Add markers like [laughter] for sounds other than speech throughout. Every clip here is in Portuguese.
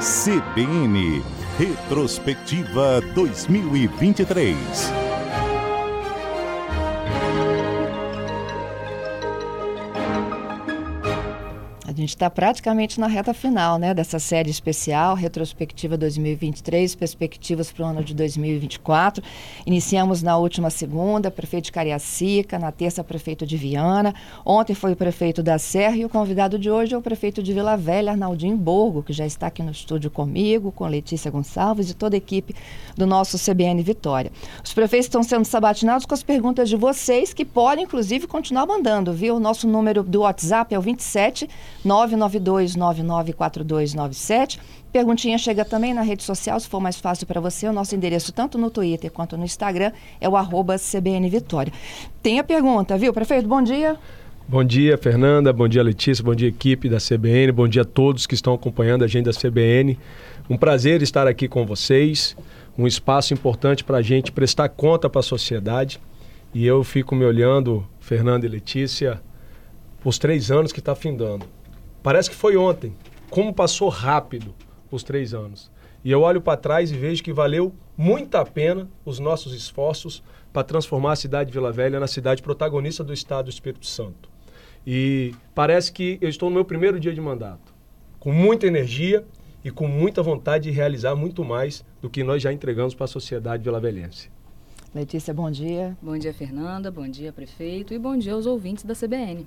CBN Retrospectiva 2023. Gente está praticamente na reta final né, dessa série especial, Retrospectiva 2023, Perspectivas para o ano de 2024. Iniciamos na última segunda, prefeito de Cariacica, na terça, prefeito de Viana. Ontem foi o prefeito da Serra e o convidado de hoje é o prefeito de Vila Velha, Arnaldinho Borgo, que já está aqui no estúdio comigo, com Letícia Gonçalves e toda a equipe do nosso CBN Vitória. Os prefeitos estão sendo sabatinados com as perguntas de vocês, que podem, inclusive, continuar mandando, viu? O nosso número do WhatsApp é o 27 992994297. Perguntinha chega também na rede social, se for mais fácil para você. O nosso endereço, tanto no Twitter quanto no Instagram, é o arroba CBN Vitória. Tem a pergunta, viu? Prefeito, bom dia. Bom dia, Fernanda. Bom dia, Letícia. Bom dia, equipe da CBN. Bom dia a todos que estão acompanhando a agenda da CBN. Um prazer estar aqui com vocês. Um espaço importante para a gente prestar conta para a sociedade. E eu fico me olhando, Fernanda e Letícia, os três anos que está findando. Parece que foi ontem. Como passou rápido os três anos. E eu olho para trás e vejo que valeu muito a pena os nossos esforços para transformar a cidade de Vila Velha na cidade protagonista do Estado do Espírito Santo. E parece que eu estou no meu primeiro dia de mandato, com muita energia e com muita vontade de realizar muito mais do que nós já entregamos para a sociedade vilavelhense. Letícia, bom dia. Bom dia, Fernanda. Bom dia, prefeito. E bom dia aos ouvintes da CBN.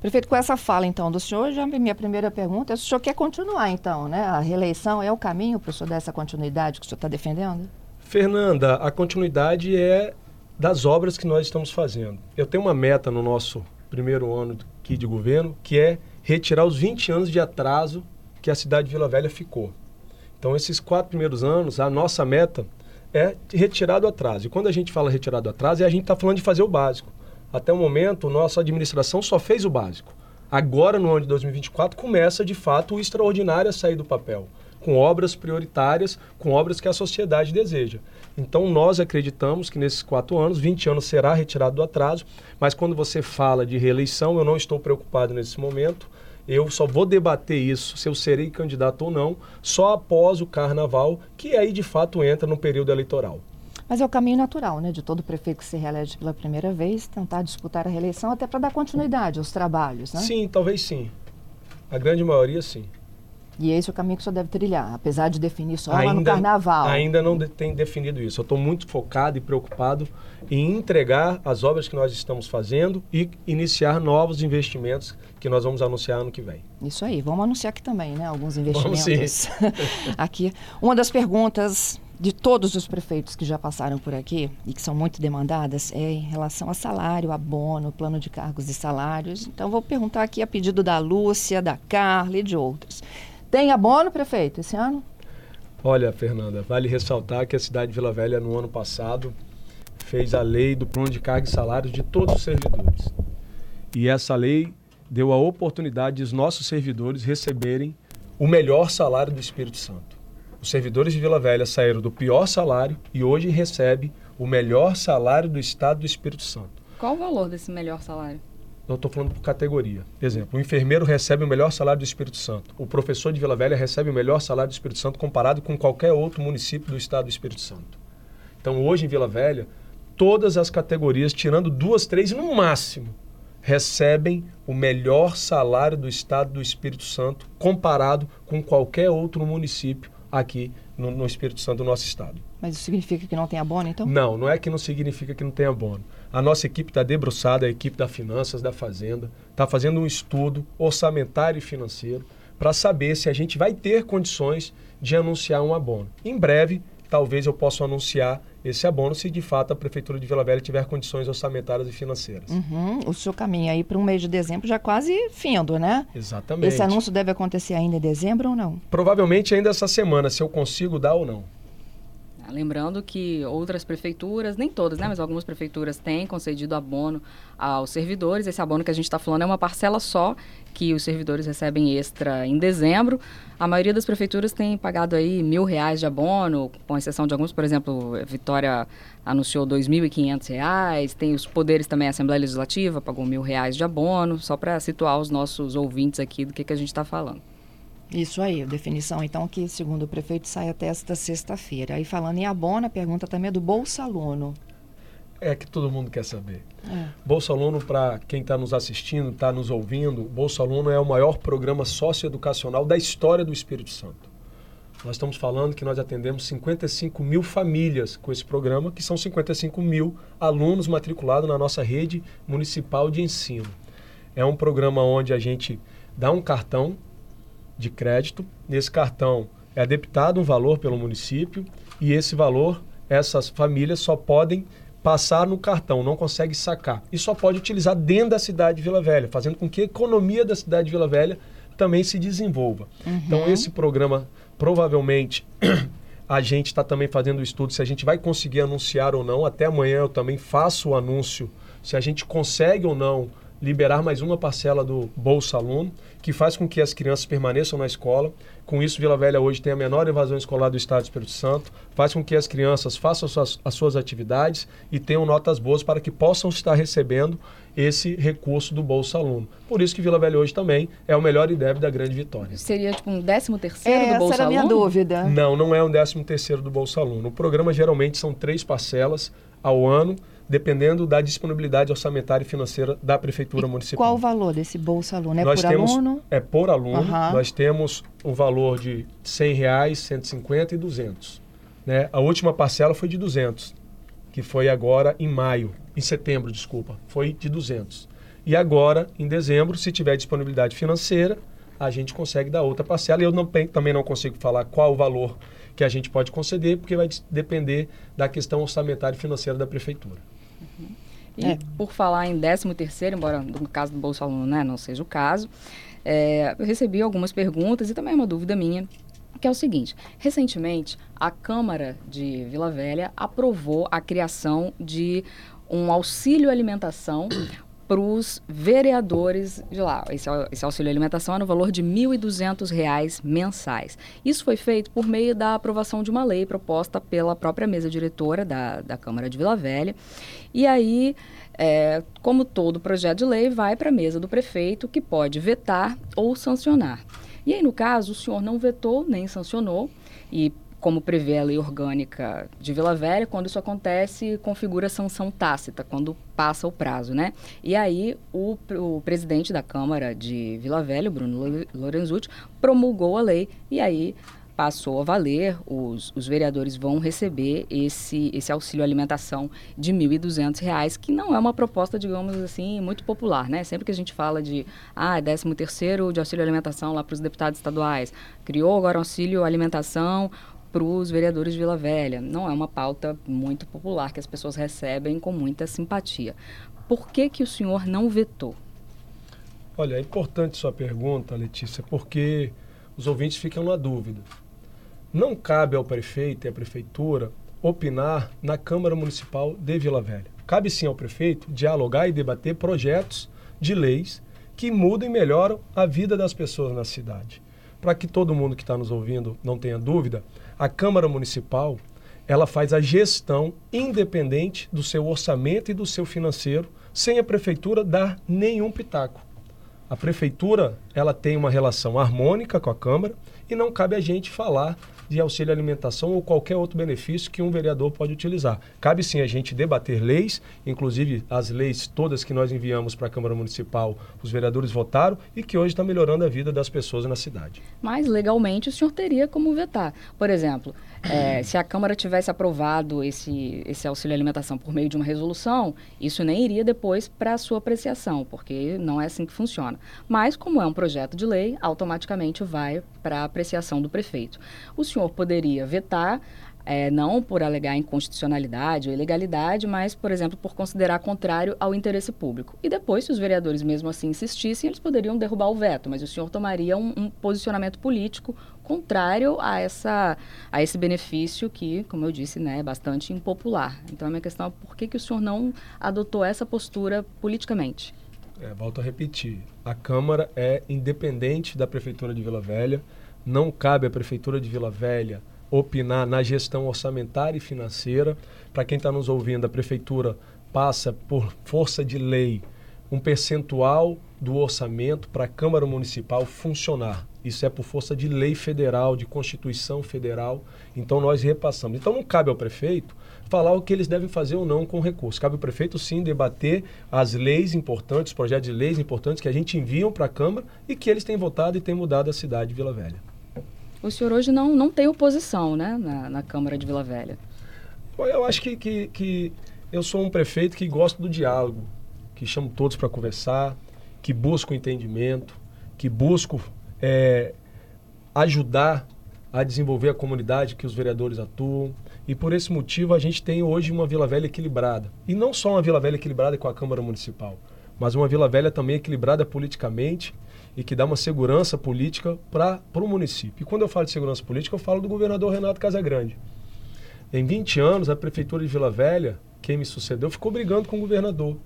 Prefeito, com essa fala então do senhor, já minha primeira pergunta é se o senhor quer continuar então, né? A reeleição é o caminho para o senhor dar essa continuidade que o senhor está defendendo? Fernanda, a continuidade é das obras que nós estamos fazendo. Eu tenho uma meta no nosso primeiro ano aqui de governo, que é retirar os 20 anos de atraso que a cidade de Vila Velha ficou. Então, esses quatro primeiros anos, a nossa meta é retirar do atraso. E quando a gente fala retirar do atraso, é a gente está falando de fazer o básico. Até o momento, nossa administração só fez o básico. Agora, no ano de 2024, começa de fato o extraordinário a sair do papel, com obras prioritárias, com obras que a sociedade deseja. Então, nós acreditamos que nesses quatro anos, 20 anos será retirado do atraso, mas quando você fala de reeleição, eu não estou preocupado nesse momento. Eu só vou debater isso, se eu serei candidato ou não, só após o carnaval, que aí de fato entra no período eleitoral. Mas é o caminho natural, né, de todo prefeito que se reelege pela primeira vez, tentar disputar a reeleição até para dar continuidade aos trabalhos, né? Sim, talvez sim. A grande maioria, sim. E esse é o caminho que o senhor deve trilhar, apesar de definir só ainda, lá no carnaval. Ainda não de, tem definido isso. Eu estou muito focado e preocupado em entregar as obras que nós estamos fazendo e iniciar novos investimentos que nós vamos anunciar ano que vem. Isso aí, vamos anunciar aqui também, né? Alguns investimentos. Vamos, sim. [laughs] aqui. Uma das perguntas de todos os prefeitos que já passaram por aqui e que são muito demandadas é em relação a salário, abono, plano de cargos e salários. Então, vou perguntar aqui a pedido da Lúcia, da Carla e de outros. Tem abono, prefeito, esse ano? Olha, Fernanda, vale ressaltar que a cidade de Vila Velha, no ano passado, fez a lei do plano de cargos e salários de todos os servidores. E essa lei deu a oportunidade dos nossos servidores receberem o melhor salário do Espírito Santo. Os servidores de Vila Velha saíram do pior salário e hoje recebem o melhor salário do estado do Espírito Santo. Qual o valor desse melhor salário? Eu estou falando por categoria. Exemplo, o enfermeiro recebe o melhor salário do Espírito Santo. O professor de Vila Velha recebe o melhor salário do Espírito Santo comparado com qualquer outro município do estado do Espírito Santo. Então, hoje em Vila Velha, todas as categorias, tirando duas, três no máximo, recebem o melhor salário do estado do Espírito Santo comparado com qualquer outro município aqui no, no, Espírito Santo do nosso estado. Mas isso significa que não tem abono, então? Não, não é que não significa que não tem abono. A nossa equipe está debruçada, a equipe da Finanças, da Fazenda, está fazendo um estudo orçamentário e financeiro para saber se a gente vai ter condições de anunciar um abono. Em breve, talvez eu possa anunciar esse abono se de fato a Prefeitura de Vila Velha tiver condições orçamentárias e financeiras. Uhum. O seu caminho aí para um mês de dezembro já quase findo, né? Exatamente. Esse anúncio deve acontecer ainda em dezembro ou não? Provavelmente ainda essa semana, se eu consigo dar ou não. Lembrando que outras prefeituras, nem todas, né, mas algumas prefeituras têm concedido abono aos servidores. Esse abono que a gente está falando é uma parcela só que os servidores recebem extra em dezembro. A maioria das prefeituras tem pagado aí mil reais de abono, com exceção de alguns, por exemplo, Vitória anunciou dois mil e quinhentos reais. Tem os poderes também, a Assembleia Legislativa pagou mil reais de abono, só para situar os nossos ouvintes aqui do que, que a gente está falando. Isso aí, definição então que, segundo o prefeito, sai até esta sexta-feira. Aí falando em abono, a pergunta também é do Bolsa Aluno. É que todo mundo quer saber. É. Bolsa Aluno, para quem está nos assistindo, está nos ouvindo, Bolsa Aluno é o maior programa socioeducacional da história do Espírito Santo. Nós estamos falando que nós atendemos 55 mil famílias com esse programa, que são 55 mil alunos matriculados na nossa rede municipal de ensino. É um programa onde a gente dá um cartão de crédito, nesse cartão é debitado um valor pelo município e esse valor, essas famílias só podem passar no cartão, não consegue sacar. E só pode utilizar dentro da cidade de Vila Velha, fazendo com que a economia da cidade de Vila Velha também se desenvolva. Uhum. Então, esse programa, provavelmente, [clears throat] a gente está também fazendo o estudo se a gente vai conseguir anunciar ou não. Até amanhã eu também faço o anúncio se a gente consegue ou não liberar mais uma parcela do Bolsa Aluno, que faz com que as crianças permaneçam na escola. Com isso, Vila Velha hoje tem a menor evasão escolar do Estado do Espírito Santo, faz com que as crianças façam as suas, as suas atividades e tenham notas boas para que possam estar recebendo esse recurso do Bolsa Aluno. Por isso que Vila Velha hoje também é o melhor IDEB da grande vitória. Seria tipo um décimo terceiro É, do essa Bolsa era a minha Aluno? dúvida. Não, não é um décimo terceiro do Bolsa Aluno. O programa geralmente são três parcelas ao ano, dependendo da disponibilidade orçamentária e financeira da Prefeitura E Municipal. Qual o valor desse Bolsa Aluno? É Nós por temos, aluno? É por aluno. Aham. Nós temos um valor de 100 reais, 150 e 200. Né? A última parcela foi de 200, que foi agora em maio, em setembro, desculpa, foi de 200. E agora, em dezembro, se tiver disponibilidade financeira, a gente consegue dar outra parcela. E eu não, também não consigo falar qual o valor que a gente pode conceder, porque vai depender da questão orçamentária e financeira da prefeitura. E É. por falar em 13 terceiro, embora no caso do Bolsa Aluno né, não seja o caso, é, eu recebi algumas perguntas e também uma dúvida minha, que é o seguinte. Recentemente, a Câmara de Vila Velha aprovou a criação de um auxílio alimentação para os vereadores de lá. Esse, esse auxílio alimentação é no valor de 1.200 reais mensais. Isso foi feito por meio da aprovação de uma lei proposta pela própria mesa diretora da, da Câmara de Vila Velha. E aí, é, como todo projeto de lei, vai para a mesa do prefeito, que pode vetar ou sancionar. E aí, no caso, o senhor não vetou nem sancionou, e como prevê a lei orgânica de Vila Velha, quando isso acontece, configura sanção tácita, quando passa o prazo, né? E aí, o, o presidente da Câmara de Vila Velha, Bruno Lo- Lorenzucci, promulgou a lei, e aí passou a valer, os, os vereadores vão receber esse, esse auxílio alimentação de 1.200 reais, que não é uma proposta, digamos assim, muito popular, né? Sempre que a gente fala de, ah, 13 terceiro de auxílio alimentação lá para os deputados estaduais, criou agora auxílio alimentação para os vereadores de Vila Velha. Não é uma pauta muito popular que as pessoas recebem com muita simpatia. Por que que o senhor não vetou? Olha, é importante sua pergunta, Letícia, porque os ouvintes ficam na dúvida. Não cabe ao prefeito e à prefeitura opinar na Câmara Municipal de Vila Velha. Cabe sim ao prefeito dialogar e debater projetos de leis que mudem e melhoram a vida das pessoas na cidade. Para que todo mundo que está nos ouvindo não tenha dúvida, a Câmara Municipal ela faz a gestão independente do seu orçamento e do seu financeiro, sem a prefeitura dar nenhum pitaco. A prefeitura ela tem uma relação harmônica com a Câmara e não cabe a gente falar de auxílio alimentação ou qualquer outro benefício que um vereador pode utilizar. Cabe sim a gente debater leis, inclusive as leis todas que nós enviamos para a Câmara Municipal, os vereadores votaram e que hoje está melhorando a vida das pessoas na cidade. Mas legalmente o senhor teria como vetar. Por exemplo, eh, [clears throat] se a Câmara tivesse aprovado esse, esse auxílio alimentação por meio de uma resolução, isso nem iria depois para a sua apreciação, porque não é assim que funciona. Mas, como é um projeto de lei, automaticamente vai para a apreciação do prefeito. O senhor poderia vetar. eh, não por alegar inconstitucionalidade ou ilegalidade, mas, por exemplo, por considerar contrário ao interesse público. E depois, se os vereadores mesmo assim insistissem, eles poderiam derrubar o veto, mas o senhor tomaria um, um posicionamento político contrário a, essa, a esse benefício que, como eu disse, né, é bastante impopular. Então, a minha questão é por que, que o senhor não adotou essa postura politicamente? É, volto a repetir, a Câmara é independente da Prefeitura de Vila Velha, não cabe à Prefeitura de Vila Velha opinar na gestão orçamentária e financeira. Para quem está nos ouvindo, a Prefeitura passa por força de lei um percentual do orçamento para a Câmara Municipal funcionar. Isso é por força de lei federal, de Constituição Federal. Então nós repassamos. Então não cabe ao prefeito falar o que eles devem fazer ou não com o recurso. Cabe ao prefeito sim debater as leis importantes, os projetos de leis importantes que a gente enviam para a Câmara e que eles têm votado e têm mudado a cidade de Vila Velha. O senhor hoje não, não tem oposição né, na, na Câmara de Vila Velha. Eu acho que, que, que eu sou um prefeito que gosta do diálogo, que chamo todos para conversar, que busco entendimento, que busco é, ajudar a desenvolver a comunidade que os vereadores atuam. E por esse motivo a gente tem hoje uma Vila Velha equilibrada. E não só uma Vila Velha equilibrada com a Câmara Municipal, mas uma Vila Velha também equilibrada politicamente e que dá uma segurança política para o município. E quando eu falo de segurança política, eu falo do governador Renato Casagrande. Em 20 anos, a Prefeitura de Vila Velha, quem me sucedeu, ficou brigando com o governador.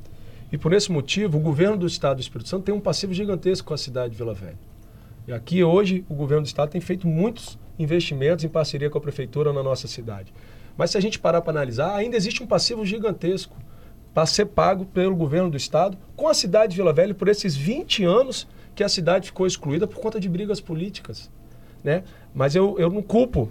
E por esse motivo, o governo do Estado do Espírito Santo tem um passivo gigantesco com a cidade de Vila Velha. E aqui hoje, o governo do Estado tem feito muitos investimentos em parceria com a Prefeitura na nossa cidade. Mas se a gente parar para analisar, ainda existe um passivo gigantesco para ser pago pelo governo do Estado com a cidade de Vila Velha por esses 20 anos que a cidade ficou excluída por conta de brigas políticas. Né? Mas eu, eu não culpo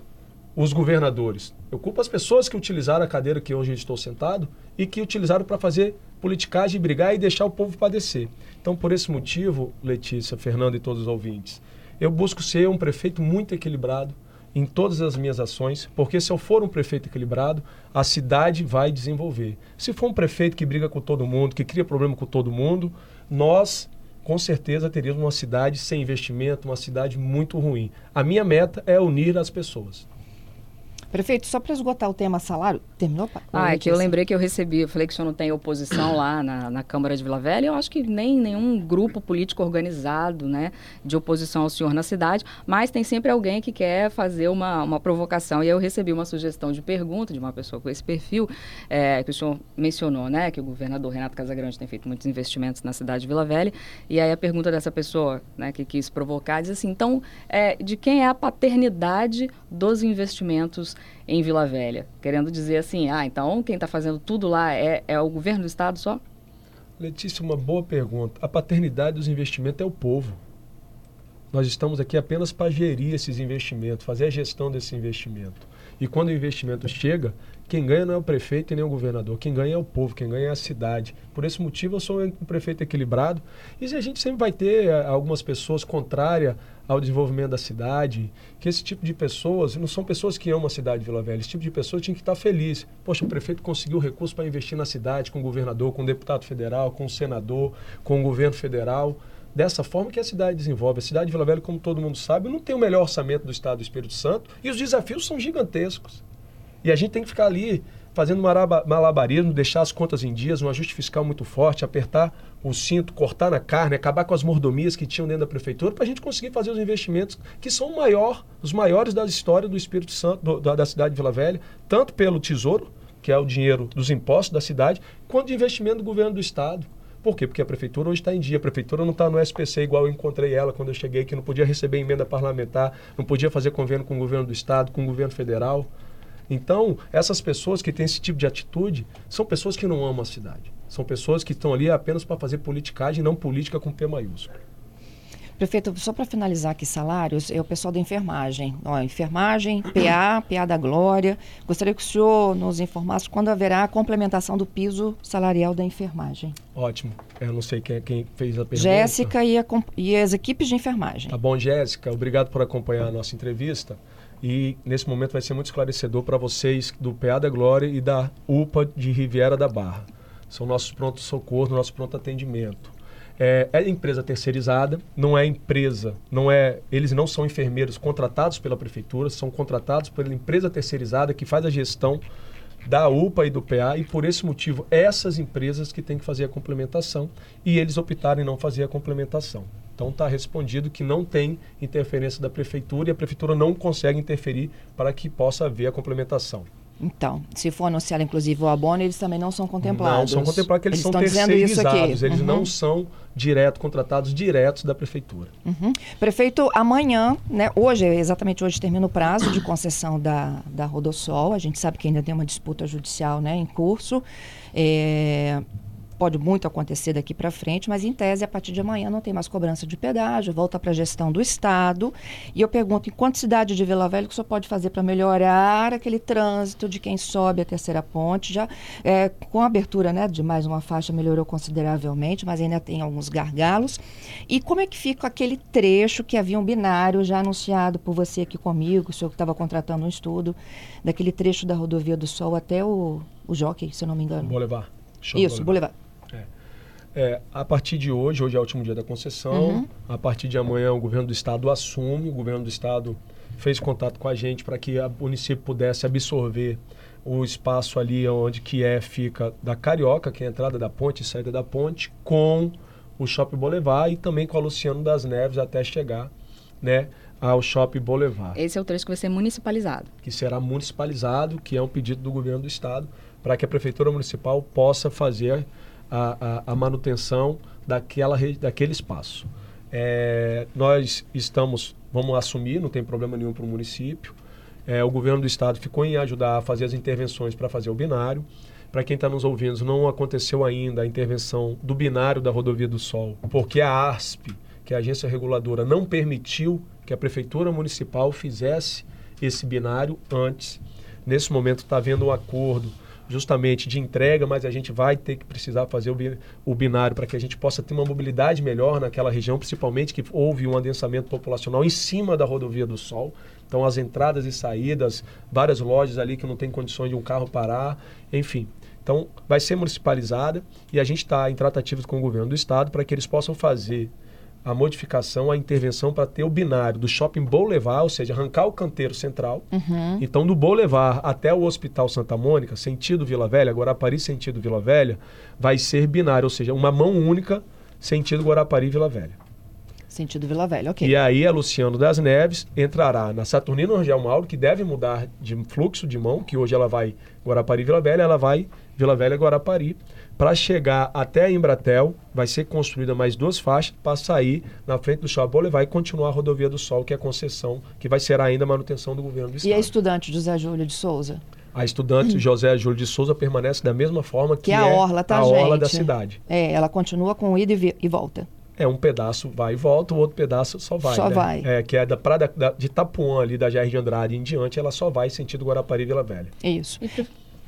os governadores. Eu culpo as pessoas que utilizaram a cadeira que hoje estou sentado e que utilizaram para fazer politicagem, brigar e deixar o povo padecer. Então, por esse motivo, Letícia, Fernando e todos os ouvintes, eu busco ser um prefeito muito equilibrado, em todas as minhas ações, porque se eu for um prefeito equilibrado, a cidade vai desenvolver. Se for um prefeito que briga com todo mundo, que cria problema com todo mundo, nós com certeza teríamos uma cidade sem investimento, uma cidade muito ruim. A minha meta é unir as pessoas. Prefeito, só para esgotar o tema salário, terminou? Ah, é que eu lembrei que eu recebi, eu falei que o senhor não tem oposição lá na, na Câmara de Vila Velha, eu acho que nem nenhum grupo político organizado, né, de oposição ao senhor na cidade, mas tem sempre alguém que quer fazer uma, uma provocação, e eu recebi uma sugestão de pergunta de uma pessoa com esse perfil, é, que o senhor mencionou, né, que o governador Renato Casagrande tem feito muitos investimentos na cidade de Vila Velha, e aí a pergunta dessa pessoa, né, que quis provocar, diz assim, então, é, de quem é a paternidade dos investimentos em Vila Velha, querendo dizer assim, ah, então quem está fazendo tudo lá é, é o governo do estado só? Letícia, uma boa pergunta. A paternidade dos investimentos é o povo. Nós estamos aqui apenas para gerir esses investimentos, fazer a gestão desse investimento. E quando o investimento chega, quem ganha não é o prefeito e nem o governador, quem ganha é o povo, quem ganha é a cidade. Por esse motivo, eu sou um prefeito equilibrado. E a gente sempre vai ter eh, algumas pessoas contrárias ao desenvolvimento da cidade, que esse tipo de pessoas não são pessoas que amam a cidade de Vila Velha, esse tipo de pessoas tinha que estar feliz. Poxa, o prefeito conseguiu recurso para investir na cidade, com o governador, com o deputado federal, com o senador, com o governo federal. Dessa forma que a cidade desenvolve. A cidade de Vila Velha, como todo mundo sabe, não tem o melhor orçamento do estado do Espírito Santo e os desafios são gigantescos. E a gente tem que ficar ali fazendo malabarismo, deixar as contas em dias, um ajuste fiscal muito forte, apertar o cinto, cortar na carne, acabar com as mordomias que tinham dentro da prefeitura, para a gente conseguir fazer os investimentos que são maior, os maiores da história do Espírito Santo, do, da, da cidade de Vila Velha, tanto pelo Tesouro, que é o dinheiro dos impostos da cidade, quanto de investimento do governo do Estado. Por quê? Porque a prefeitura hoje está em dia. A prefeitura não está no SPC igual eu encontrei ela quando eu cheguei, que não podia receber emenda parlamentar, não podia fazer convênio com o governo do Estado, com o governo federal. Então, essas pessoas que têm esse tipo de atitude são pessoas que não amam a cidade. São pessoas que estão ali apenas para fazer politicagem, não política com P maiúsculo. Prefeito, só para finalizar aqui salários, é o pessoal da enfermagem. Ó, enfermagem, PA, PA da Glória. Gostaria que o senhor nos informasse quando haverá a complementação do piso salarial da enfermagem. Ótimo. Eu não sei quem, quem fez a pergunta. Jéssica e, e as equipes de enfermagem. Tá bom, Jéssica. Obrigado por acompanhar a nossa entrevista. E nesse momento vai ser muito esclarecedor para vocês do PA da Glória e da UPA de Riviera da Barra. São nossos prontos socorro, nosso pronto atendimento. É, é, empresa terceirizada, não é empresa, não é, eles não são enfermeiros contratados pela prefeitura, são contratados pela empresa terceirizada que faz a gestão da UPA e do PA e por esse motivo essas empresas que têm que fazer a complementação e eles optaram em não fazer a complementação. Então está respondido que não tem interferência da prefeitura e a prefeitura não consegue interferir para que possa haver a complementação. Então, se for anunciado inclusive o abono, eles também não são contemplados. Não são contemplados, porque eles, eles são terceirizados. Eles uhum. não são direto contratados diretos da prefeitura. Uhum. Prefeito, amanhã, né, hoje, exatamente hoje termina o prazo de concessão da, da Rodossol. A gente sabe que ainda tem uma disputa judicial né, em curso. É, pode muito acontecer daqui para frente, mas em tese, a partir de amanhã não tem mais cobrança de pedágio, volta para a gestão do Estado. E eu pergunto, em quanto cidade de Vila Velha que o senhor pode fazer para melhorar aquele trânsito de quem sobe a terceira ponte? Já é, com a abertura né, de mais uma faixa melhorou consideravelmente, mas ainda tem alguns gargalos. E como é que fica aquele trecho que havia um binário já anunciado por você aqui comigo, o senhor que estava contratando um estudo, daquele trecho da rodovia do Sol até o, o Jockey, se eu não me engano? Boulevard. Isso, Boulevard. É, a partir de hoje, hoje é o último dia da concessão, uhum. a partir de amanhã o governo do estado assume, o governo do estado fez contato com a gente para que o município pudesse absorver o espaço ali onde que é fica da Carioca, que é a entrada da ponte e saída da ponte, com o Shopping Boulevard e também com a Luciano das Neves até chegar, né, ao Shopping Boulevard. Esse é o trecho que vai ser municipalizado. Que será municipalizado, que é um pedido do governo do estado, para que a prefeitura municipal possa fazer a, a, a manutenção daquela, daquele espaço. É, nós estamos, vamos assumir, não tem problema nenhum para o município. É, o governo do estado ficou em ajudar a fazer as intervenções para fazer o binário. Para quem está nos ouvindo, não aconteceu ainda a intervenção do binário da Rodovia do Sol, porque a ASP, que é a agência reguladora, não permitiu que a prefeitura municipal fizesse esse binário antes. Nesse momento está havendo um acordo justamente de entrega, mas a gente vai ter que precisar fazer o, binário para que a gente possa ter uma mobilidade melhor naquela região, principalmente que houve um adensamento populacional em cima da rodovia do Sol. Então, as entradas e saídas, várias lojas ali que não tem condições de um carro parar, enfim. Então, vai ser municipalizada e a gente está em tratativas com o governo do estado para que eles possam fazer a modificação, a intervenção para ter o binário do shopping Boulevard, ou seja, arrancar o canteiro central. Uhum. Então, do Boulevard até o Hospital Santa Mônica, sentido Vila Velha, Guarapari sentido Vila Velha, vai ser binário, ou seja, uma mão única, sentido Guarapari Vila Velha. Sentido Vila Velha, ok. E aí a Luciano das Neves entrará na Saturnino Rangel Mauro, que deve mudar de fluxo de mão, que hoje ela vai Guarapari Vila Velha, ela vai Vila Velha Guarapari. Para chegar até a Embratel, vai ser construída mais duas faixas para sair na frente do Shopping e continuar a Rodovia do Sol, que é a concessão, que vai ser ainda a manutenção do governo do Estado. E a estudante José Júlio de Souza? A estudante. [clears throat] José Júlio de Souza permanece da mesma forma que, que é a orla, tá, a gente? orla da cidade. É, ela continua com ida e volta. É, um pedaço vai e volta, o outro pedaço só vai. Só né? vai. É, que é da, pra, da, de Itapuã, ali da GR de Andrade em diante, ela só vai sentido Guarapari e Vila Velha. Isso. E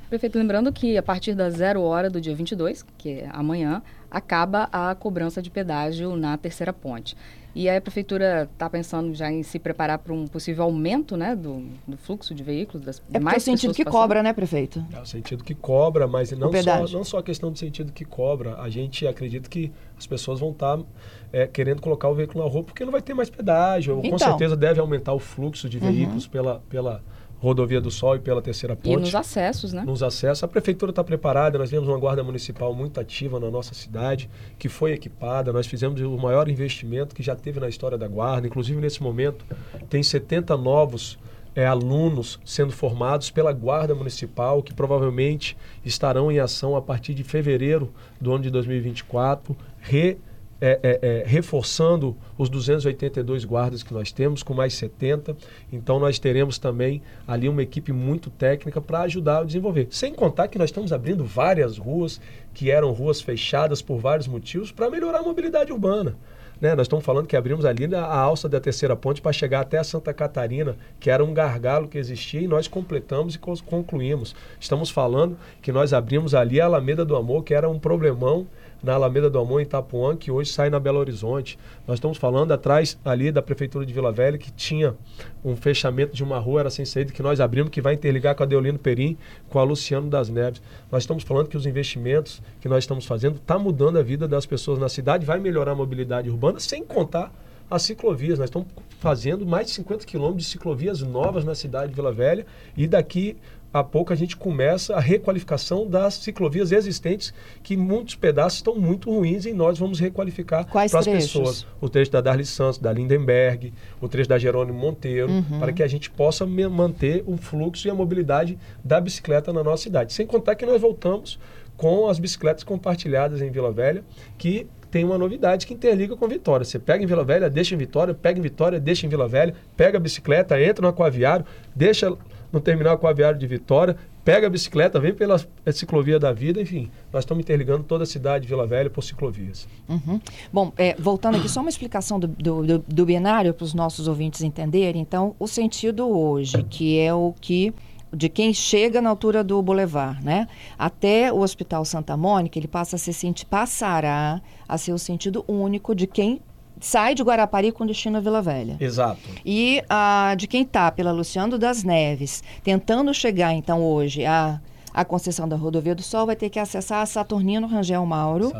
Prefeito, lembrando que a partir da zero hora do dia 22, que é amanhã, acaba a cobrança de pedágio na terceira ponte. E aí a prefeitura está pensando já em se preparar para um possível aumento né, do, do fluxo de veículos, das é mais é o sentido que passando. cobra, né, prefeito? É o sentido que cobra, mas não só, não só a questão do sentido que cobra. A gente acredita que as pessoas vão estar tá, é, querendo colocar o veículo na rua porque não vai ter mais pedágio. Então, Com certeza deve aumentar o fluxo de uhum. veículos uhum. pela, pela Rodovia do Sol e pela Terceira Ponte. E nos acessos, né? Nos acessos. A Prefeitura está preparada, nós temos uma Guarda Municipal muito ativa na nossa cidade, que foi equipada, nós fizemos o maior investimento que já teve na história da Guarda, inclusive nesse momento tem 70 novos é, alunos sendo formados pela Guarda Municipal, que provavelmente estarão em ação a partir de fevereiro do ano de 2024, re é, é, é, reforçando os 282 guardas que nós temos, com mais 70. Então, nós teremos também ali uma equipe muito técnica para ajudar a desenvolver. Sem contar que nós estamos abrindo várias ruas que eram ruas fechadas por vários motivos para melhorar a mobilidade urbana. Né? Nós estamos falando que abrimos ali a alça da terceira ponte para chegar até a Santa Catarina, que era um gargalo que existia, e nós completamos e concluímos. Estamos falando que nós abrimos ali a Alameda do Amor, que era um problemão na Alameda do Amor, em Itapuã, que hoje sai na Belo Horizonte. Nós estamos falando atrás ali da Prefeitura de Vila Velha, que tinha um fechamento de uma rua, era sem saída, que nós abrimos, que vai interligar com a Deolino Perim, com a Luciano das Neves. Nós estamos falando que os investimentos que nós estamos fazendo está mudando a vida das pessoas na cidade, vai melhorar a mobilidade urbana, sem contar as ciclovias. Nós estamos fazendo mais de 50 quilômetros de ciclovias novas na cidade de Vila Velha e daqui a pouco a gente começa a requalificação das ciclovias existentes, que muitos pedaços estão muito ruins e nós vamos requalificar para as pessoas. O trecho da Darli Santos, da Lindenberg, o trecho da Jerônimo Monteiro, uhum. para que a gente possa manter o fluxo e a mobilidade da bicicleta na nossa cidade. Sem contar que nós voltamos com as bicicletas compartilhadas em Vila Velha, que tem uma novidade que interliga com Vitória. Você pega em Vila Velha, deixa em Vitória, pega em Vitória, deixa em Vila Velha, pega a bicicleta, entra no aquaviário, deixa no terminal aquaviário de Vitória, pega a bicicleta, vem pela ciclovia da vida, enfim, nós estamos interligando toda a cidade de Vila Velha por ciclovias. Uhum. Bom, é, voltando aqui, só uma explicação do, do, do, do binário para os nossos ouvintes entenderem. Então, o sentido hoje, que é o que de quem chega na altura do Boulevard, né? Até o Hospital Santa Mônica, ele passa a ser passará a ser o sentido único de quem sai de Guarapari com destino à Vila Velha. Exato. E uh, de quem está pela Luciano das Neves, tentando chegar então hoje a a concessão da Rodovia do Sol vai ter que acessar a Saturnino Rangel Mauro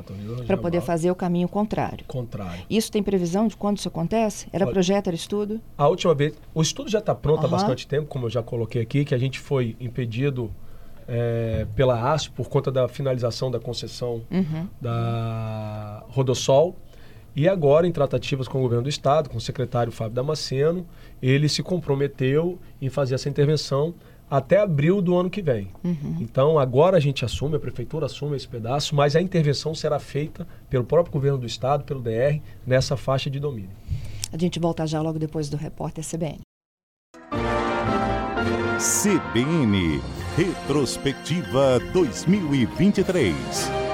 para poder Mauro. fazer o caminho contrário. Contrário. Isso tem previsão de quando isso acontece? Era Olha, projeto, era estudo? A última vez, o estudo já está pronto uhum. há bastante tempo, como eu já coloquei aqui, que a gente foi impedido é, pela ASP por conta da finalização da concessão uhum. da Rodosol. E agora, em tratativas com o governo do estado, com o secretário Fábio Damasceno, ele se comprometeu em fazer essa intervenção até abril do ano que vem. Uhum. Então, agora a gente assume, a prefeitura assume esse pedaço, mas a intervenção será feita pelo próprio governo do estado, pelo DR, nessa faixa de domínio. A gente volta já logo depois do repórter CBN. CBN Retrospectiva 2023.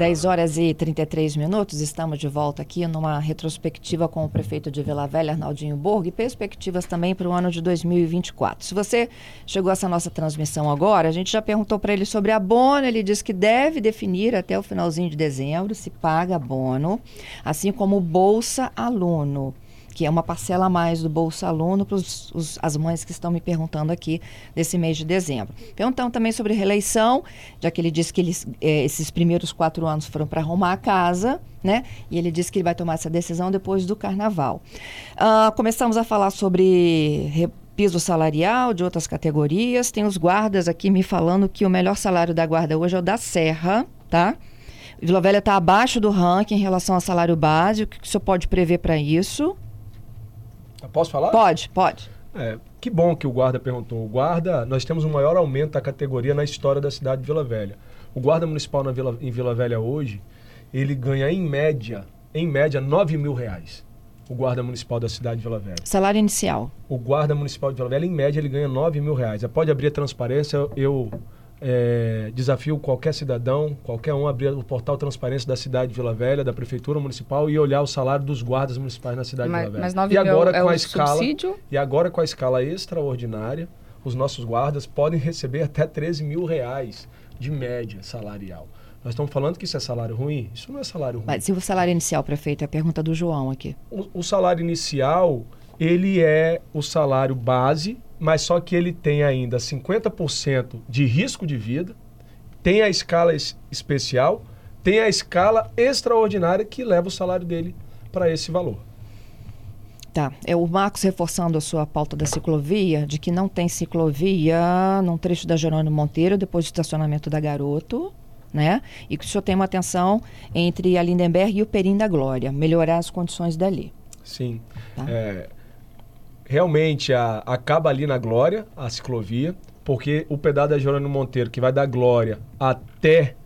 10 horas e 33 minutos, estamos de volta aqui numa retrospectiva com o prefeito de Vila Velha, Arnaldinho Borgo, e perspectivas também para o ano de 2024. Se você chegou a essa nossa transmissão agora, a gente já perguntou para ele sobre abono, ele disse que deve definir até o finalzinho de dezembro se paga abono, assim como Bolsa Aluno que é uma parcela a mais do Bolsa Aluno para as mães que estão me perguntando aqui desse mês de dezembro. Perguntando também sobre reeleição, já que ele disse que eles, é, esses primeiros quatro anos foram para arrumar a casa, né? E ele disse que ele vai tomar essa decisão depois do carnaval. Uh, começamos a falar sobre piso salarial de outras categorias. Tem os guardas aqui me falando que o melhor salário da guarda hoje é o da Serra, tá? Vila Velha está abaixo do ranking em relação ao salário básico. O que o senhor pode prever para isso? Posso falar? Pode, pode. É, que bom que o guarda perguntou. O guarda, nós temos o um maior aumento da categoria na história da cidade de Vila Velha. O guarda municipal na Vila, em Vila Velha hoje, ele ganha em média, em média, 9 mil reais. O guarda municipal da cidade de Vila Velha. Salário inicial. O guarda municipal de Vila Velha, em média, ele ganha 9 mil reais. Pode abrir a transparência, eu é, desafio qualquer cidadão, qualquer um, abrir o portal Transparência da cidade de Vila Velha, da Prefeitura Municipal e olhar o salário dos guardas municipais na cidade mas, de Vila Velha. Mas 9 e agora é com a escala subsídio? E agora com a escala extraordinária, os nossos guardas podem receber até 13 mil reais de média salarial. Nós estamos falando que isso é salário ruim? Isso não é salário ruim. Mas e o salário inicial, prefeito? É a pergunta do João aqui. O, o salário inicial, ele é o salário base mas só que ele tem ainda 50% de risco de vida, tem a escala es especial, tem a escala extraordinária que leva o salário dele para esse valor. Tá. É o Marcos reforçando a sua pauta da ciclovia, de que não tem ciclovia num trecho da Jerônimo Monteiro, depois do estacionamento da Garoto, né? E que o senhor tem uma atenção entre a Lindenberg e o Perim da Glória, melhorar as condições dali. Sim. Tá? É, realmente a, acaba ali na Glória, a ciclovia, porque o pedaço da Jerônimo Monteiro, que vai da Glória até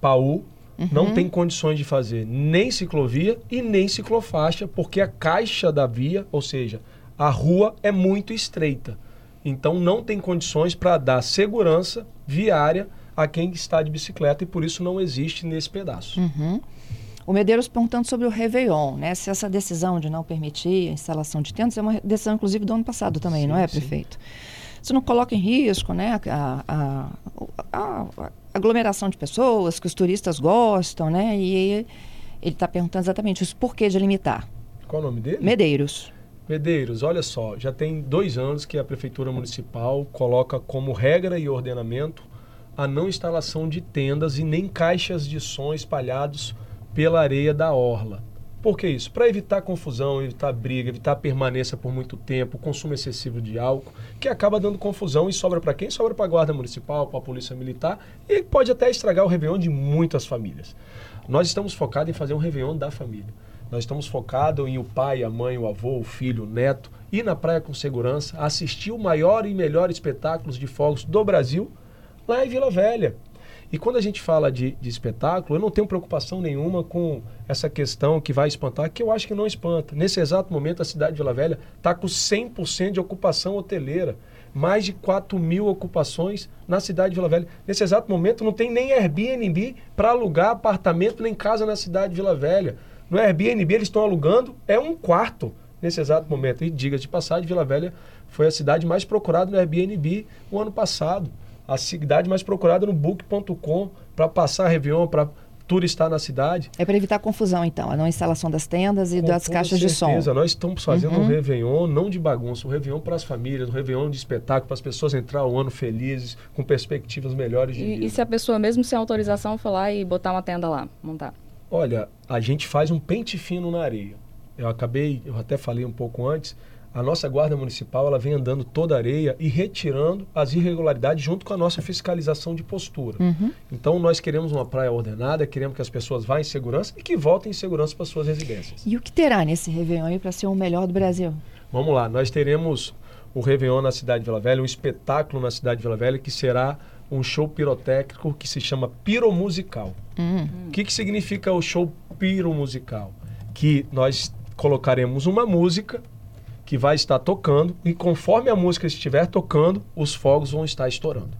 Paú, uhum. não tem condições de fazer nem ciclovia e nem ciclofaixa, porque a caixa da via, ou seja, a rua é muito estreita. Então não tem condições para dar segurança viária a quem está de bicicleta e por isso não existe nesse pedaço. Uhum. O Medeiros perguntando sobre o Réveillon, né? Se essa decisão de não permitir a instalação de tendas é uma decisão, inclusive, do ano passado também, sim, não é, prefeito? Isso não coloca em risco, né? A, a, a, a, aglomeração de pessoas que os turistas gostam, né? E ele está perguntando exatamente isso, por que de limitar? Qual o nome dele? Medeiros. Medeiros, olha só, já tem dois anos que a Prefeitura Municipal coloca como regra e ordenamento a não instalação de tendas e nem caixas de som espalhados pela areia da orla. Por que isso? Para evitar confusão, evitar briga, evitar permanência por muito tempo, consumo excessivo de álcool, que acaba dando confusão e sobra para quem? Sobra para a Guarda Municipal, para a Polícia Militar e pode até estragar o Réveillon de muitas famílias. Nós estamos focados em fazer um Réveillon da família. Nós estamos focados em o pai, a mãe, o avô, o filho, o neto ir na praia com segurança, assistir o maior e melhor espetáculos de fogos do Brasil lá em Vila Velha. E quando a gente fala de, de, espetáculo, eu não tenho preocupação nenhuma com essa questão que vai espantar, que eu acho que não espanta. Nesse exato momento, a cidade de Vila Velha está com 100% de ocupação hoteleira. Mais de 4 mil ocupações na cidade de Vila Velha. Nesse exato momento, não tem nem Airbnb para alugar apartamento nem casa na cidade de Vila Velha. No Airbnb, eles estão alugando, é um quarto nesse exato momento. E diga de passagem, Vila Velha foi a cidade mais procurada no Airbnb o ano passado a cidade mais procurada no book.com para passar Réveillon, para turistar na cidade. É para evitar confusão, então, a não instalação das tendas e Com das caixas certeza. de som. Nós estamos fazendo uhum. um Réveillon não de bagunça, um Réveillon para as famílias, um Réveillon de espetáculo, para as pessoas entrar o ano felizes, com perspectivas melhores de e, vida. E se a pessoa, mesmo sem autorização, for lá e botar uma tenda lá, montar? Olha, a gente faz um pente fino na areia. Eu acabei, eu até falei um pouco antes, a nossa guarda municipal ela vem andando toda a areia e retirando as irregularidades junto com a nossa fiscalização de postura. Uhum. Então nós queremos uma praia ordenada, queremos que as pessoas vá em segurança e que voltem em segurança para suas residências. E o que terá nesse Réveillon aí para ser o melhor do Brasil? Vamos lá, nós teremos o Réveillon na cidade de Vila Velha, um espetáculo na cidade de Vila Velha que será um show pirotécnico que se chama Piromusical. Uhum. O que, que significa o show piromusical? Que nós colocaremos uma música que vai estar tocando e conforme a música estiver tocando, os fogos vão estar estourando,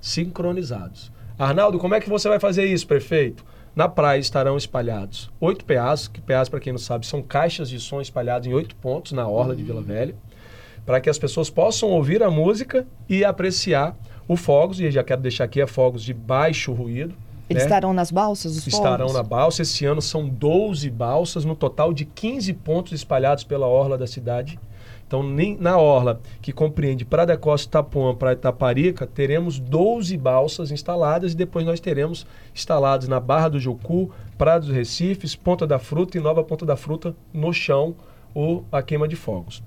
sincronizados. Arnaldo, como é que você vai fazer isso, prefeito? Na praia estarão espalhados oito PAs, que PAs, para quem não sabe, são caixas de som espalhados em oito pontos na orla de Vila Velha, para que as pessoas possam ouvir a música e apreciar o fogos, e já quero deixar aqui, é fogos de baixo ruído, eles né? estarão nas balsas? Os estarão na balsa. Esse ano são 12 balsas, no total de 15 pontos espalhados pela orla da cidade. Então, nem na orla, que compreende Praia da Costa, Itapuã, Praia Itaparica, teremos 12 balsas instaladas e depois nós teremos instalados na Barra do Jucu, Praia dos Recifes, Ponta da Fruta e Nova Ponta da Fruta no chão ou a queima de fogos.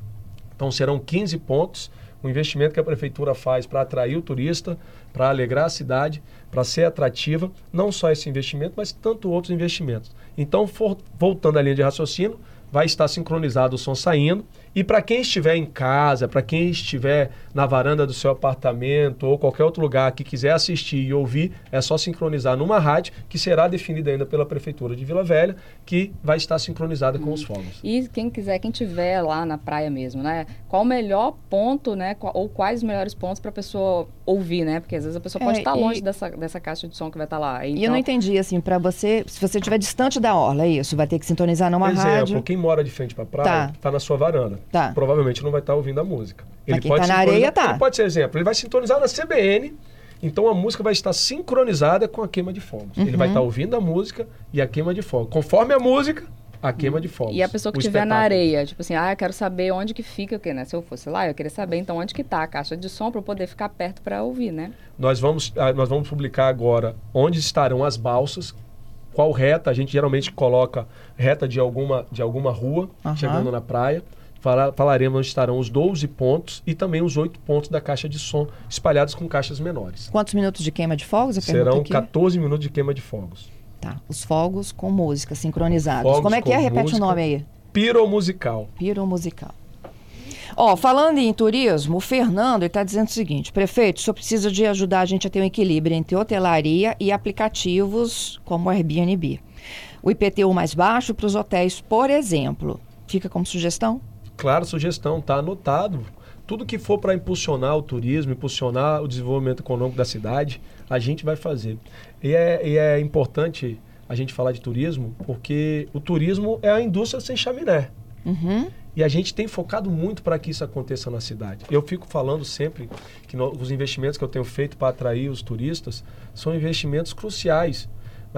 Então, serão 15 pontos o investimento que a prefeitura faz para atrair o turista, para alegrar a cidade, para ser atrativa, não só esse investimento, mas tanto outros investimentos. Então, for, voltando à linha de raciocínio, vai estar sincronizado o som saindo e para quem estiver em casa, para quem estiver na varanda do seu apartamento ou qualquer outro lugar que quiser assistir e ouvir, é só sincronizar numa rádio que será definida ainda pela Prefeitura de Vila Velha, que vai estar sincronizada hum. com os fogos. E quem quiser, quem tiver lá na praia mesmo, né? Qual o melhor ponto, né? Ou quais os melhores pontos para a pessoa ouvir, né? Porque às vezes a pessoa pode é, estar longe dessa, dessa caixa de som que vai estar lá. Então... E eu não entendi, assim, para você, se você estiver distante da orla, é isso, vai ter que sintonizar numa Exemplo, rádio. quem mora de frente para a praia, está tá na sua varanda tá. provavelmente não vai estar ouvindo a música. Ele pode tá na areia, tá. Ele pode ser exemplo, ele vai sintonizar na CBN, então a música vai estar sincronizada com a queima de fogos. Uhum. Ele vai estar ouvindo a música e a queima de fogos. Conforme a música, a queima de fogos. E a pessoa que estiver na areia, tipo assim, ah, eu quero saber onde que fica, porque, né? Se eu fosse lá, eu queria saber então onde que está a caixa de som para eu poder ficar perto para ouvir, né? Nós vamos, ah, nós vamos publicar agora onde estarão as balsas, qual reta, a gente geralmente coloca reta de alguma, de alguma rua, uhum. chegando na praia falaremos onde estarão os 12 pontos e também os 8 pontos da caixa de som espalhados com caixas menores. Quantos minutos de queima de fogos? Serão 14 minutos de queima de fogos. Tá, os fogos com música, sincronizados. Fogos Como é que é? Repete música, o nome aí. Piromusical. Piromusical. Ó, falando em turismo, o Fernando está dizendo o seguinte: prefeito, só precisa de ajudar a gente a ter um equilíbrio entre hotelaria e aplicativos como o Airbnb. O IPTU mais baixo para os hotéis, por exemplo. Fica como sugestão? Claro, sugestão, está anotado. Tudo que for para impulsionar o turismo, impulsionar o desenvolvimento econômico da cidade, a gente vai fazer. E é, e é importante a gente falar de turismo, porque o turismo é a indústria sem chaminé. Uhum. E a gente tem focado muito para que isso aconteça na cidade. Eu fico falando sempre que no, os investimentos que eu tenho feito para atrair os turistas são investimentos cruciais.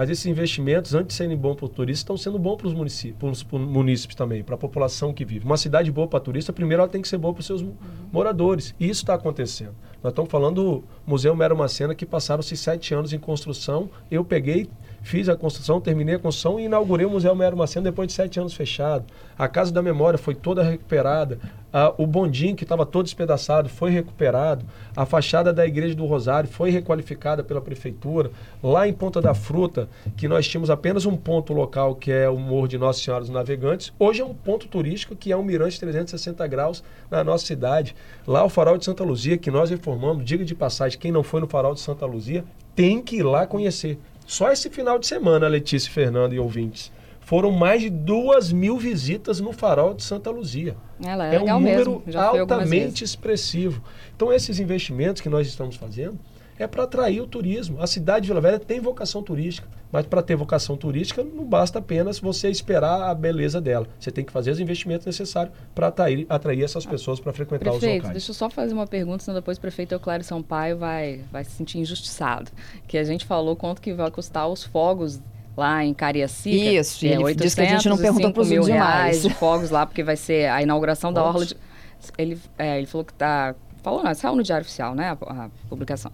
Mas esses investimentos, antes de serem bons para o turista, estão sendo bons para os municípios, municípios também, para a população que vive. Uma cidade boa para turista, primeiro ela tem que ser boa para os seus uhum. moradores. E isso está acontecendo. Nós estamos falando do Museu Mero Macena, que passaram-se sete anos em construção. Eu peguei fiz a construção, terminei a construção e inaugurei o Museu Mero Maceno depois de sete anos fechado. A Casa da Memória foi toda recuperada. Ah, o bondinho, que estava todo despedaçado, foi recuperado. A fachada da Igreja do Rosário foi requalificada pela Prefeitura. Lá em Ponta da Fruta, que nós tínhamos apenas um ponto local, que é o Morro de Nossa Senhora dos Navegantes, hoje é um ponto turístico, que é um mirante 360 graus na nossa cidade. Lá o Farol de Santa Luzia, que nós reformamos, diga de passagem, quem não foi no Farol de Santa Luzia, tem que ir lá conhecer. Só esse final de semana, Letícia, Fernando e ouvintes, foram mais de duas mil visitas no Farol de Santa Luzia. Ela é, É um legal número altamente expressivo. Então, esses investimentos que nós estamos fazendo é para atrair o turismo. A cidade de Vila Velha tem vocação turística, mas para ter vocação turística não basta apenas você esperar a beleza dela. Você tem que fazer os investimentos necessários para atrair, atrair essas pessoas para frequentar os Prefeito, locais. deixa eu só fazer uma pergunta, senão depois o prefeito Euclério Sampaio vai, vai se sentir injustiçado. Que a gente falou quanto que vai custar os fogos lá em Cariacica. Isso, que é ele disse que a gente não perguntou 805 pros mil reais de fogos lá, porque vai ser a inauguração da? Orla de... Ele, é, ele falou que tá... Falou, não, saiu no Diário Oficial, né, a, a publicação.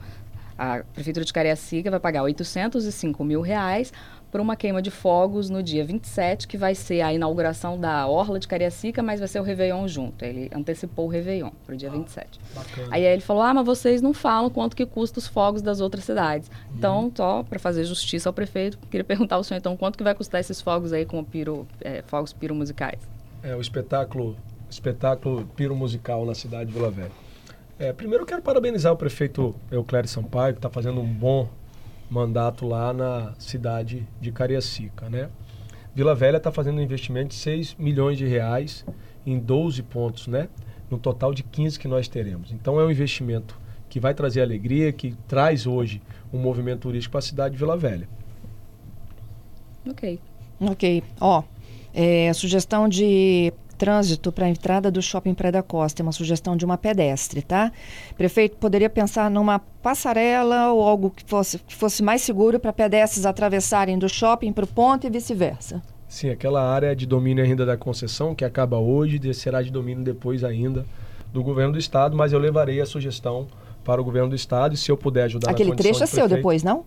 A Prefeitura de Cariacica vai pagar 805 mil reais por uma queima de fogos no dia 27, que vai ser a inauguração da Orla de Cariacica, mas vai ser o Réveillon junto. Ele antecipou o Réveillon para o dia 27. Bacana. Aí ele falou: Ah, mas vocês não falam quanto que custa os fogos das outras cidades. Uhum. Então, só para fazer justiça ao prefeito, queria [laughs] perguntar ao senhor então quanto que vai custar esses fogos aí com piro, é, fogos piromusicais. É o espetáculo, espetáculo piro musical na cidade de Vila Velha. É, primeiro eu quero parabenizar o prefeito Euclério Sampaio, que está fazendo um bom mandato lá na cidade de Cariacica, né? Vila Velha está fazendo um investimento de 6 milhões de reais em 12 pontos, né? No total de 15 que nós teremos. Então é um investimento que vai trazer alegria, que traz hoje um movimento turístico para a cidade de Vila Velha. Ok. Ok. Ó, é, sugestão de trânsito para a entrada do shopping Praia da Costa. É uma sugestão de uma pedestre, tá? Prefeito, poderia pensar numa passarela ou algo que fosse, que fosse mais seguro para pedestres atravessarem do shopping para o ponto e vice-versa. Sim, aquela área de domínio ainda da concessão, que acaba hoje, será de domínio depois ainda do governo do estado, mas eu levarei a sugestão para o governo do estado e se eu puder ajudar Aquele trecho é seu prefeito, depois, não?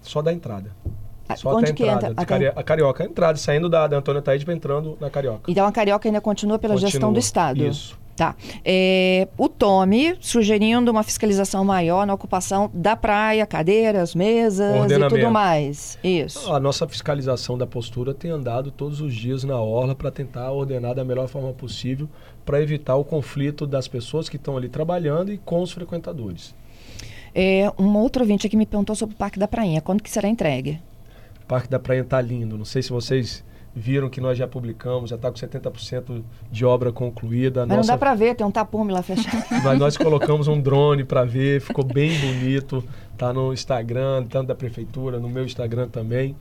Só da entrada. Ah, Só onde que entrada. entra? A Cari- a Carioca, a entrada, saindo da, da Antônia Taíde para entrando na Carioca. Então a Carioca ainda continua pela gestão Continua. do Estado. Isso. Tá. É, o Tome sugerindo uma fiscalização maior na ocupação da praia, cadeiras, mesas e tudo mais. Isso. A nossa fiscalização da postura tem andado todos os dias na orla para tentar ordenar da melhor forma possível para evitar o conflito das pessoas que estão ali trabalhando e com os frequentadores. É, um outro ouvinte aqui me perguntou sobre o Parque da Prainha. Quando que será entregue? O Parque da Praia está lindo. Não sei se vocês viram que nós já publicamos, já está com 70% de obra concluída. A Mas nossa- não dá para ver, tem um tapume lá fechado. [laughs] Mas nós colocamos um drone para ver, ficou bem bonito. Tá no Instagram, tanto da prefeitura, no meu Instagram também.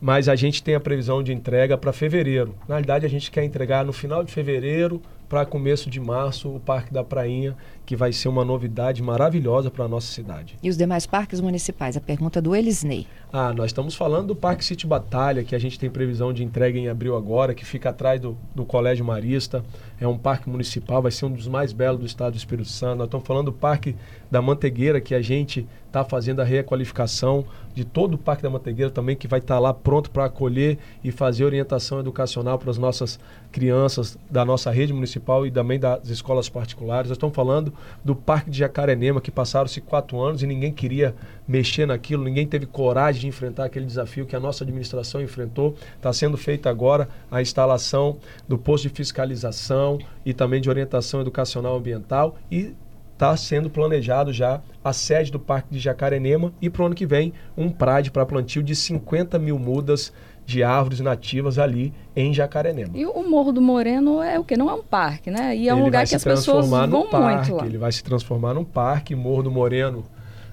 Mas a gente tem a previsão de entrega para fevereiro. Na realidade, a gente quer entregar no final de fevereiro para começo de março o Parque da Prainha, que vai ser uma novidade maravilhosa para a nossa cidade. e os demais parques municipais? A pergunta do Elisney. Ah, nós estamos falando do Parque City Batalha, que a gente tem previsão de entrega em abril agora, que fica atrás do, do Colégio Marista. É um parque municipal, vai ser um dos mais belos do estado do Espírito Santo. Nós estamos falando do Parque da Mantegueira, que a gente está fazendo a requalificação de todo o Parque da Mantegueira também, que vai estar lá pronto para acolher e fazer orientação educacional para as nossas crianças da nossa rede municipal e também das escolas particulares. Nós estamos falando do Parque de Jacarenema, que passaram-se quatro anos e ninguém queria mexer naquilo, ninguém teve coragem de enfrentar aquele desafio que a nossa administração enfrentou. Está sendo feita agora a instalação do posto de fiscalização e também de orientação educacional ambiental e está sendo planejado já a sede do Parque de Jacarenema e para o ano que vem um PRAD para plantio de 50 mil mudas de árvores nativas ali em Jacarenema. E o Morro do Moreno é o quê? Não é um parque, né? E é um Ele lugar que as pessoas transformar vão num parque, muito lá. Ele vai se transformar num parque. Morro do Moreno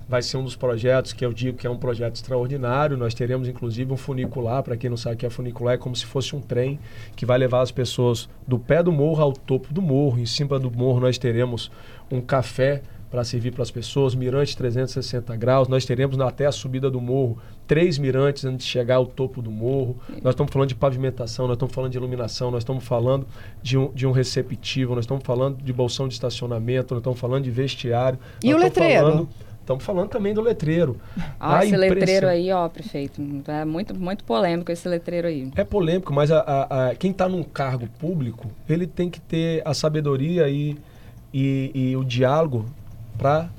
vai ser um dos projetos que eu digo que é um projeto extraordinário. Nós teremos inclusive um funicular. Para quem não sabe o que é funicular, é como se fosse um trem que vai levar as pessoas do pé do morro ao topo do morro. Em cima do morro nós teremos um café para servir para as pessoas, mirante 360 graus. Nós teremos até a subida do morro três mirantes antes de chegar ao topo do morro. Nós estamos falando de pavimentação, nós estamos falando de iluminação, nós estamos falando de um, de um receptivo, nós estamos falando de bolsão de estacionamento, nós estamos falando de vestiário. E o letreiro? falando Estamos falando também do letreiro. Ah, a esse imprensa... letreiro aí, ó, prefeito. É muito, muito polêmico esse letreiro aí. É polêmico, mas a, a, a quem está num cargo público, ele tem que ter a sabedoria e, e, e o diálogo para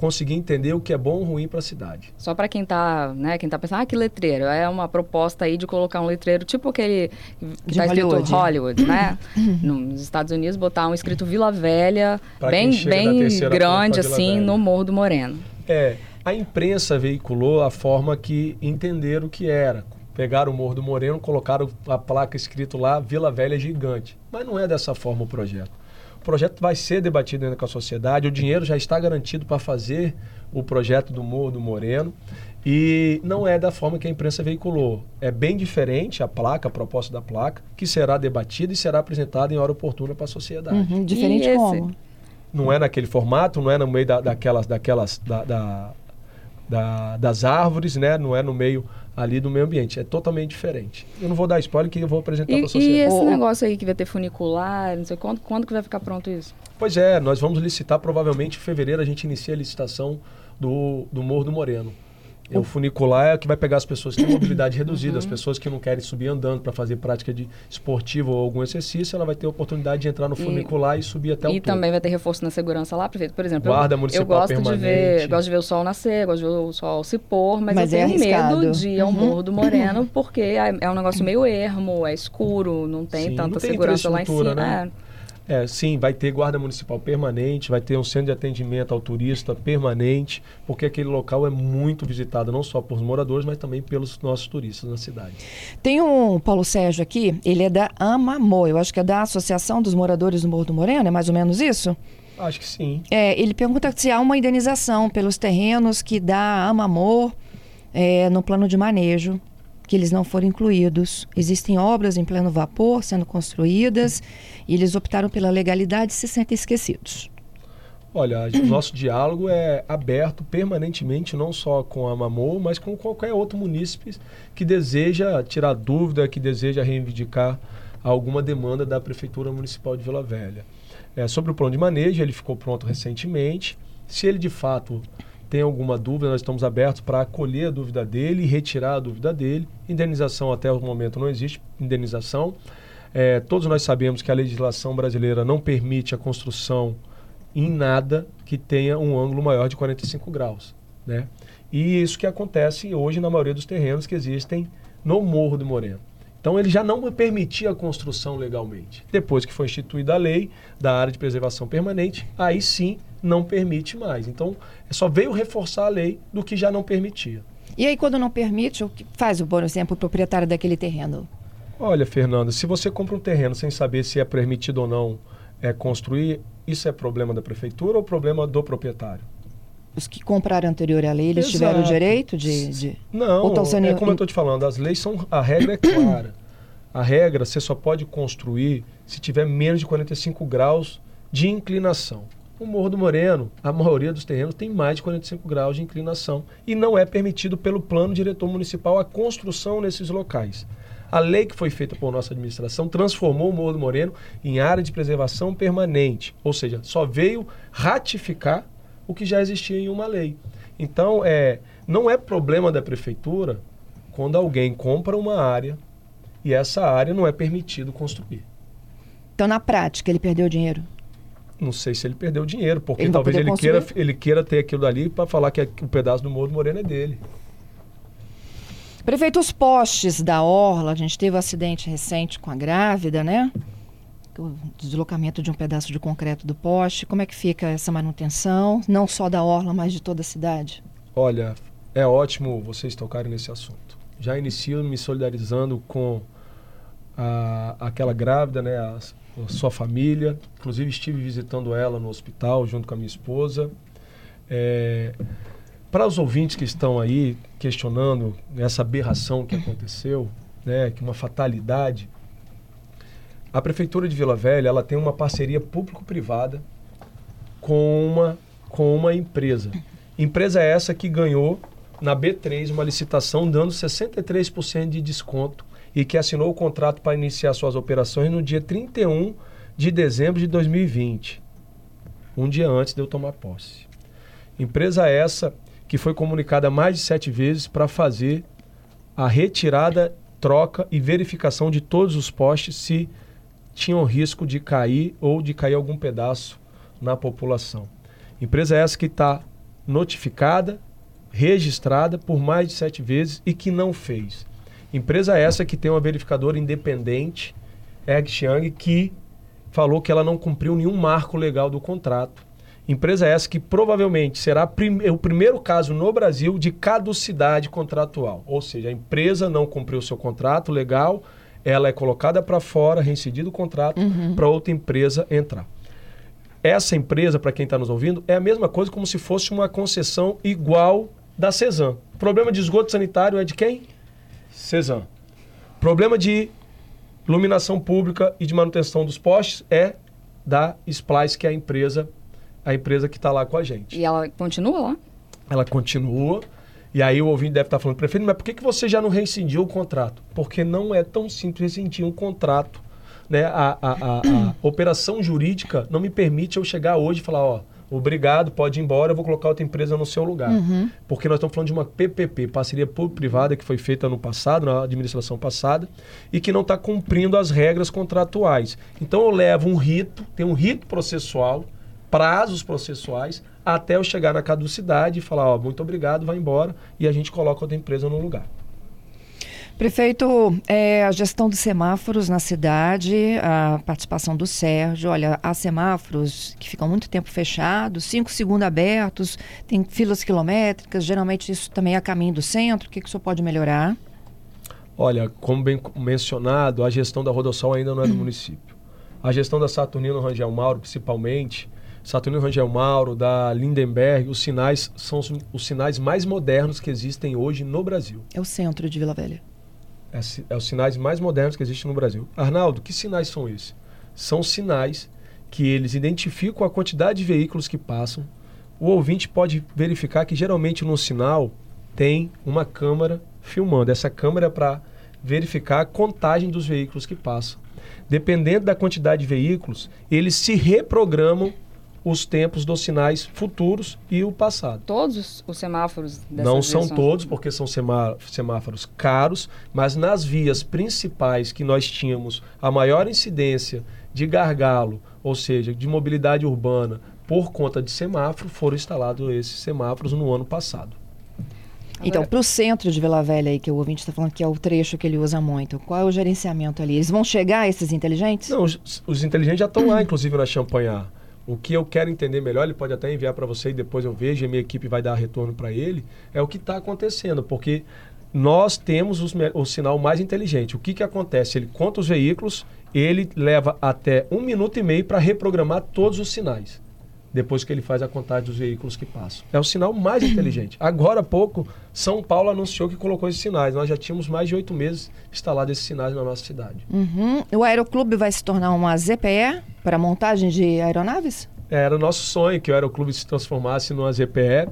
conseguir entender o que é bom ou ruim para a cidade. Só para quem está, né, quem tá pensando, ah, que letreiro, é uma proposta aí de colocar um letreiro tipo aquele que está escrito Hollywood, né? [coughs] Nos Estados Unidos botar um escrito Vila Velha, pra bem bem grande assim, Velha. no Morro do Moreno. É, a imprensa veiculou a forma que entenderam o que era. Pegaram o Morro do Moreno, colocaram a placa escrito lá Vila Velha Gigante. Mas não é dessa forma o projeto. O projeto vai ser debatido ainda com a sociedade, o dinheiro já está garantido para fazer o projeto do Morro do Moreno e não é da forma que a imprensa veiculou. É bem diferente a placa, a proposta da placa, que será debatida e será apresentada em hora oportuna para a sociedade. Uhum, diferente e como? Não é naquele formato, não é no meio da, daquelas, daquelas da, da, da, das árvores, né? não é no meio ali do meio ambiente. É totalmente diferente. Eu não vou dar spoiler que eu vou apresentar para a sociedade. E esse oh, negócio aí que vai ter funicular, não sei quando, quando que vai ficar pronto isso? Pois é, nós vamos licitar provavelmente em fevereiro a gente inicia a licitação do, do Morro do Moreno. O funicular é o que vai pegar as pessoas que têm [coughs] mobilidade reduzida, uhum. as pessoas que não querem subir andando para fazer prática de esportiva ou algum exercício, ela vai ter a oportunidade de entrar no funicular e, e subir até o E também vai ter reforço na segurança lá, prefeito. Por exemplo, Guarda eu, municipal eu gosto permanente. de ver, gosto de ver o sol nascer, gosto de ver o sol se pôr, mas, mas eu é tenho medo de ir ao uhum. Morro do Moreno [coughs] porque é, é, um negócio meio ermo, é escuro, não tem Sim, tanta não tem segurança lá em cima. Né? É. É, sim, vai ter guarda municipal permanente, vai ter um centro de atendimento ao turista permanente, porque aquele local é muito visitado não só por moradores, mas também pelos nossos turistas na cidade. Tem um Paulo Sérgio aqui, ele é da Amamô, eu acho que é da Associação dos Moradores do Morro do Moreno, é mais ou menos isso? Acho que sim. É, ele pergunta se há uma indenização pelos terrenos que dá Amamor é, no plano de manejo que eles não foram incluídos. Existem obras em pleno vapor sendo construídas e eles optaram pela legalidade e se sentem esquecidos. Olha, o nosso diálogo é aberto permanentemente, não só com a Mamou, mas com qualquer outro munícipe que deseja tirar dúvida, que deseja reivindicar alguma demanda da Prefeitura Municipal de Vila Velha. É, sobre o plano de manejo, ele ficou pronto recentemente. Se ele de fato tem alguma dúvida, nós estamos abertos para acolher a dúvida dele e retirar a dúvida dele. Indenização até o momento não existe indenização. É, todos nós sabemos que a legislação brasileira não permite a construção em nada que tenha um ângulo maior de 45 graus. Né? E isso que acontece hoje na maioria dos terrenos que existem no Morro do Moreno. Então ele já não permitia a construção legalmente. Depois que foi instituída a lei da área de preservação permanente, aí sim não permite mais. Então, só veio reforçar a lei do que já não permitia. E aí, quando não permite, o que faz, por exemplo, o proprietário daquele terreno? Olha, Fernanda, se você compra um terreno sem saber se é permitido ou não é, construir, isso é problema da prefeitura ou problema do proprietário? Os que compraram anterior à lei, eles Exato. tiveram o direito de. de... Não, é como eu estou te falando, as leis são. A regra é clara. A regra, você só pode construir se tiver menos de 45 graus de inclinação. O Morro do Moreno, a maioria dos terrenos tem mais de 45 graus de inclinação e não é permitido pelo plano diretor municipal a construção nesses locais. A lei que foi feita por nossa administração transformou o Morro do Moreno em área de preservação permanente, ou seja, só veio ratificar o que já existia em uma lei. Então, é, não é problema da prefeitura quando alguém compra uma área e essa área não é permitido construir. Então, na prática, ele perdeu dinheiro? Não sei se ele perdeu dinheiro, porque ele talvez ele queira, ele queira ter aquilo ali para falar que o pedaço do Morro Moreno é dele. Prefeito, os postes da Orla, a gente teve um acidente recente com a grávida, né? O deslocamento de um pedaço de concreto do poste. Como é que fica essa manutenção, não só da Orla, mas de toda a cidade? Olha, é ótimo vocês tocarem nesse assunto. Já inicio me solidarizando com a, aquela grávida, né? As, sua família. Inclusive estive visitando ela no hospital junto com a minha esposa. É, para os ouvintes que estão aí questionando essa aberração que aconteceu, né, que uma fatalidade, a prefeitura de Vila Velha ela tem uma parceria público-privada com uma com uma empresa. Empresa essa que ganhou na B3 uma licitação dando 63% de desconto e que assinou o contrato para iniciar suas operações no dia 31 de dezembro de 2020, um dia antes de eu tomar posse. Empresa essa que foi comunicada mais de sete vezes para fazer a retirada, troca e verificação de todos os postes se tinham risco de cair ou de cair algum pedaço na população. Empresa essa que está notificada, registrada por mais de sete vezes e que não fez. Empresa essa que tem uma verificadora independente, Egg Xiang, que falou que ela não cumpriu nenhum marco legal do contrato. Empresa essa que provavelmente será prim o primeiro caso no Brasil de caducidade contratual. Ou seja, a empresa não cumpriu seu contrato legal, ela é colocada para fora, reincidido o contrato, uhum. para outra empresa entrar. Essa empresa, para quem está nos ouvindo, é a mesma coisa como se fosse uma concessão igual da Cezan. Problema de esgoto sanitário é de quem? Cezan. Problema de iluminação pública e de manutenção dos postes é da Splice, que é a empresa, a empresa que está lá com a gente. E ela continua lá? Ela continua. E aí o ouvinte deve estar tá falando, prefeito, mas por que, que você já não rescindiu o contrato? Porque não é tão simples rescindir um contrato. Né? A, a, a, a operação jurídica não me permite eu chegar hoje e falar, ó, obrigado, pode ir embora, eu vou colocar outra empresa no seu lugar. Uhum. Porque nós estamos falando de uma PPP, parceria público-privada, que foi feita no passado, na administração passada, e que não está cumprindo as regras contratuais. Então eu levo um rito, tem um rito processual, prazos processuais, até eu chegar na caducidade e falar, ó, muito obrigado, vai embora, e a gente coloca outra empresa no lugar. Prefeito, é, a gestão dos semáforos na cidade, a participação do Sérgio, olha, há semáforos que ficam muito tempo fechados, cinco segundos abertos, tem filas quilométricas, geralmente isso também é a caminho do centro, o que, que o senhor pode melhorar? Olha, como bem mencionado, a gestão da Rodossol ainda não é do município. A gestão da Saturnino Rangel Mauro, principalmente, Saturnino Rangel Mauro, da Lindenberg, os sinais são os, os sinais mais modernos que existem hoje no Brasil. É o centro de Vila Velha. É, é os sinais mais modernos que existem no Brasil. Arnaldo, que sinais são esses? São sinais que eles identificam a quantidade de veículos que passam. O ouvinte pode verificar que geralmente no sinal tem uma câmera filmando. Essa câmera é para verificar a contagem dos veículos que passam. Dependendo da quantidade de veículos, eles se reprogramam os tempos dos sinais futuros e o passado. Todos os semáforos Não são todos, porque são semáforos caros, mas nas vias principais que nós tínhamos a maior incidência de gargalo, ou seja, de mobilidade urbana, por conta de semáforo, foram instalados esses semáforos no ano passado. Então, para o centro de Vila Velha, aí, que o ouvinte está falando que é o trecho que ele usa muito, qual é o gerenciamento ali? Eles vão chegar, esses inteligentes? Não, os, os inteligentes já estão lá, inclusive, na Champanhar. O que eu quero entender melhor, ele pode até enviar para você e depois eu vejo e minha equipe vai dar retorno para ele, é o que está acontecendo, porque nós temos os, o sinal mais inteligente. O que, que acontece? Ele conta os veículos, ele leva até um minuto e meio para reprogramar todos os sinais depois que ele faz a contagem dos veículos que passam. É o sinal mais inteligente. [clears throat] Agora há pouco, São Paulo anunciou que colocou esses sinais. Nós já tínhamos mais de oito meses instalados esses sinais na nossa cidade. Uhum. O Aeroclube vai se tornar uma ZPE para montagem de aeronaves? Era o nosso sonho que o Aeroclube se transformasse numa ZPE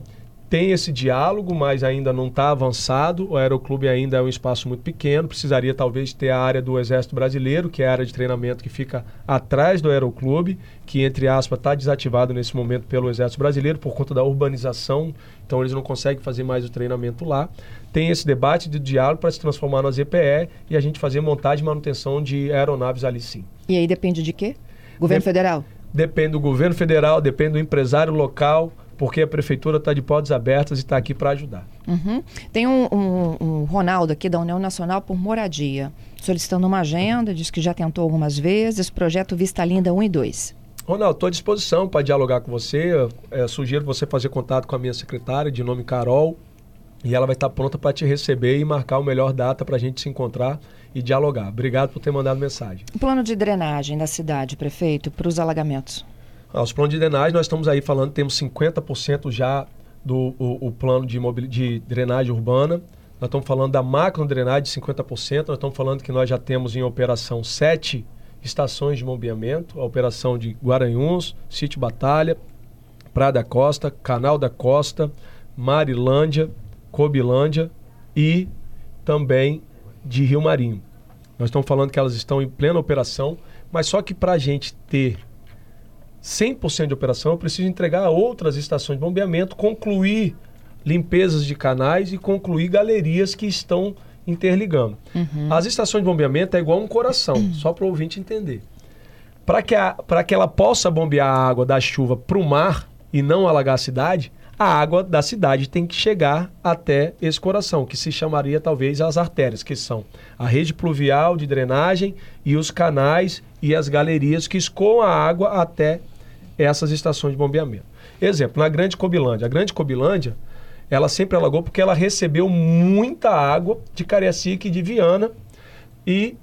tem esse diálogo, mas ainda não está avançado. O Aeroclube ainda é um espaço muito pequeno, precisaria talvez ter a área do Exército Brasileiro, que é a área de treinamento que fica atrás do Aeroclube, que, entre aspas, está desativado nesse momento pelo Exército Brasileiro por conta da urbanização, então eles não conseguem fazer mais o treinamento lá. Tem esse debate de diálogo para se transformar na ZPE e a gente fazer montagem e manutenção de aeronaves ali sim. E aí depende de quê? Governo de federal? Depende do governo federal, depende do empresário local porque a prefeitura está de portas abertas e está aqui para ajudar. Uhum. Tem um, um, um, Ronaldo aqui da União Nacional por Moradia, solicitando uma agenda, diz que já tentou algumas vezes, projeto Vista Linda 1 e 2. Ronaldo, estou à disposição para dialogar com você. É, sugiro você fazer contato com a minha secretária, de nome Carol, e ela vai estar tá pronta para te receber e marcar o melhor data para a gente se encontrar e dialogar. Obrigado por ter mandado mensagem. O plano de drenagem da cidade, prefeito, para os alagamentos? Os planos de drenagem, nós estamos aí falando, temos 50% já do o, o plano de, de drenagem urbana. Nós estamos falando da macro drenagem de 50%. Nós estamos falando que nós já temos em operação sete estações de bombeamento. A operação de Guaranhuns, Sítio Batalha, Praia da Costa, Canal da Costa, Marilândia, Cobilândia e também de Rio Marinho. Nós estamos falando que elas estão em plena operação, mas só que para a gente ter 100% de operação, eu preciso entregar a outras estações de bombeamento, concluir limpezas de canais e concluir galerias que estão interligando. Uhum. As estações de bombeamento é igual um coração, uhum. [clears throat] só para o ouvinte entender. Para que, que ela possa bombear a água da chuva para o mar e não alagar a cidade, a água da cidade tem que chegar até esse coração, que se chamaria talvez as artérias, que são a rede pluvial de drenagem e os canais e as galerias que escoam a água até essas estações de bombeamento. Exemplo, na Grande Cobilândia. A Grande Cobilândia, ela sempre alagou porque ela recebeu muita água de Cariacica e de Viana e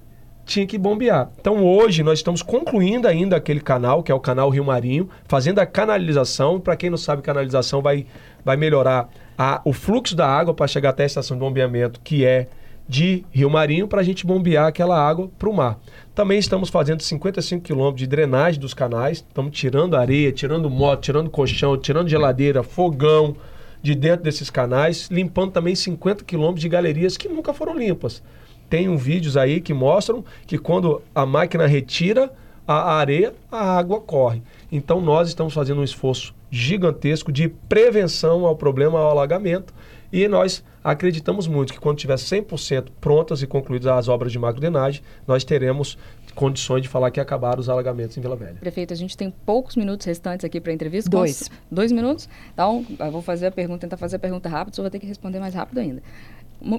tinha que bombear. Então hoje nós estamos concluindo ainda aquele canal, que é o canal Rio Marinho, fazendo a canalização. Para quem não sabe, canalização vai, vai melhorar a, o fluxo da água para chegar até a estação de bombeamento, que é de Rio Marinho, para a gente bombear aquela água para o mar. Também estamos fazendo 55 quilômetros de drenagem dos canais, estamos tirando areia, tirando moto, tirando colchão, tirando geladeira, fogão, de dentro desses canais, limpando também 50 quilômetros de galerias que nunca foram limpas. Tem um vídeos aí que mostram que quando a máquina retira a areia, a água corre. Então nós estamos fazendo um esforço gigantesco de prevenção ao problema ao alagamento e nós acreditamos muito que quando tiver 100% prontas e concluídas as obras de macrodrenagem, nós teremos condições de falar que acabaram os alagamentos em Vila Velha. Prefeito, a gente tem poucos minutos restantes aqui para a entrevista. Dois. Dois minutos? Então, eu vou fazer a pergunta, tentar fazer a pergunta rápido, só vou ter que responder mais rápido ainda.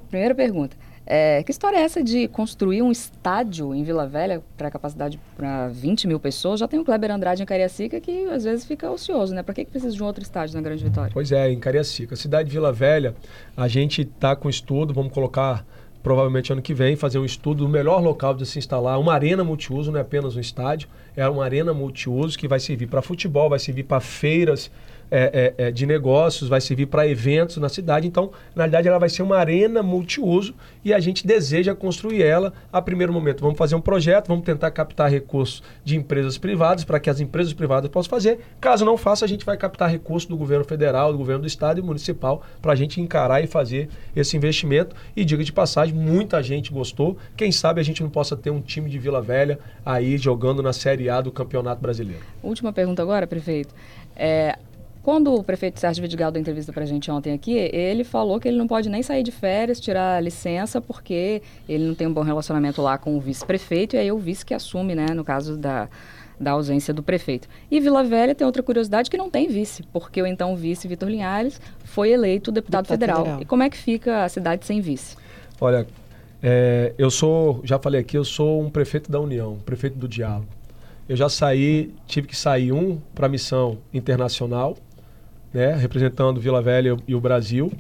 Primeira pergunta. É, que história é essa de construir um estádio em Vila Velha para capacidade para 20 mil pessoas? Já tem o Kleber Andrade em Cariacica que às vezes fica ocioso, né? Para que, que precisa de um outro estádio na Grande Vitória? Pois é, em Cariacica. Cidade de Vila Velha, a gente está com estudo, vamos colocar provavelmente ano que vem, fazer um estudo do melhor local de se instalar uma arena multiuso, não é apenas um estádio, é uma arena multiuso que vai servir para futebol, vai servir para feiras é, é, é, de negócios, vai servir para eventos na cidade. Então, na verdade, ela vai ser uma arena multiuso e a gente deseja construir ela a primeiro momento. Vamos fazer um projeto, vamos tentar captar recursos de empresas privadas para que as empresas privadas possam fazer. Caso não faça, a gente vai captar recursos do governo federal, do governo do estado e municipal para a gente encarar e fazer esse investimento. E diga de passagem, muita gente gostou. Quem sabe a gente não possa ter um time de Vila Velha aí jogando na Série A do Campeonato Brasileiro. Última pergunta agora, prefeito. É, quando o prefeito Sérgio Vidigal deu entrevista para a gente ontem aqui, ele falou que ele não pode nem sair de férias, tirar licença, porque ele não tem um bom relacionamento lá com o vice-prefeito, e aí é o vice que assume, né, no caso da, da ausência do prefeito. E Vila Velha tem outra curiosidade que não tem vice, porque o então vice Vitor Linhares foi eleito deputado, deputado federal. federal. E como é que fica a cidade sem vice? Olha, é, eu sou, já falei aqui, eu sou um prefeito da União, um prefeito do diálogo. Eu já saí, tive que sair um para missão internacional, né, representando Vila Velha e o Brasil.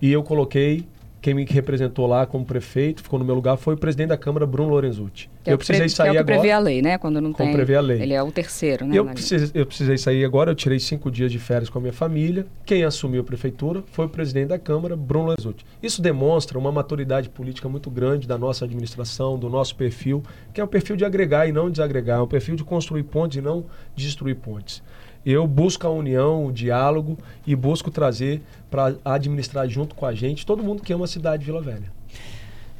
E eu coloquei quem me representou lá como prefeito, ficou no meu lugar, foi o presidente da Câmara, Bruno Lorenzucci. Que é eu precisei pre... sair que é o que agora. prevê a lei, né? Quando não tem. prevê a lei. Ele é o terceiro, né? Eu precisei, eu precisei sair agora, eu tirei cinco dias de férias com a minha família. Quem assumiu a prefeitura foi o presidente da Câmara, Bruno Lorenzucci. Isso demonstra uma maturidade política muito grande da nossa administração, do nosso perfil, que é o perfil de agregar e não desagregar, é um perfil de construir pontes e não destruir pontes eu busco a união, o diálogo e busco trazer para administrar junto com a gente todo mundo que ama a cidade de Vila Velha.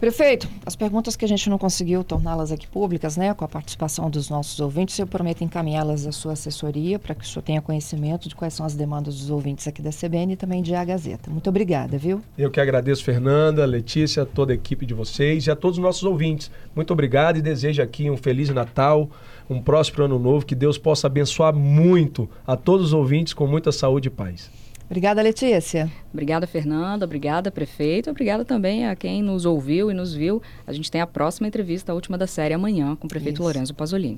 Prefeito, as perguntas que a gente não conseguiu torná-las aqui públicas, né, com a participação dos nossos ouvintes, eu prometo encaminhá-las à sua assessoria para que o senhor tenha conhecimento de quais são as demandas dos ouvintes aqui da CBN e também de A Gazeta. Muito obrigada, viu? Eu que agradeço, Fernanda, Letícia, toda a equipe de vocês e a todos os nossos ouvintes. Muito obrigado e desejo aqui um Feliz Natal, um próspero Ano Novo, que Deus possa abençoar muito a todos os ouvintes com muita saúde e paz. Obrigada, Letícia. Obrigada, Fernanda. Obrigada, prefeito. Obrigada também a quem nos ouviu e nos viu. A gente tem a próxima entrevista, a última da série, amanhã, com o prefeito Isso. Lorenzo Pasolini.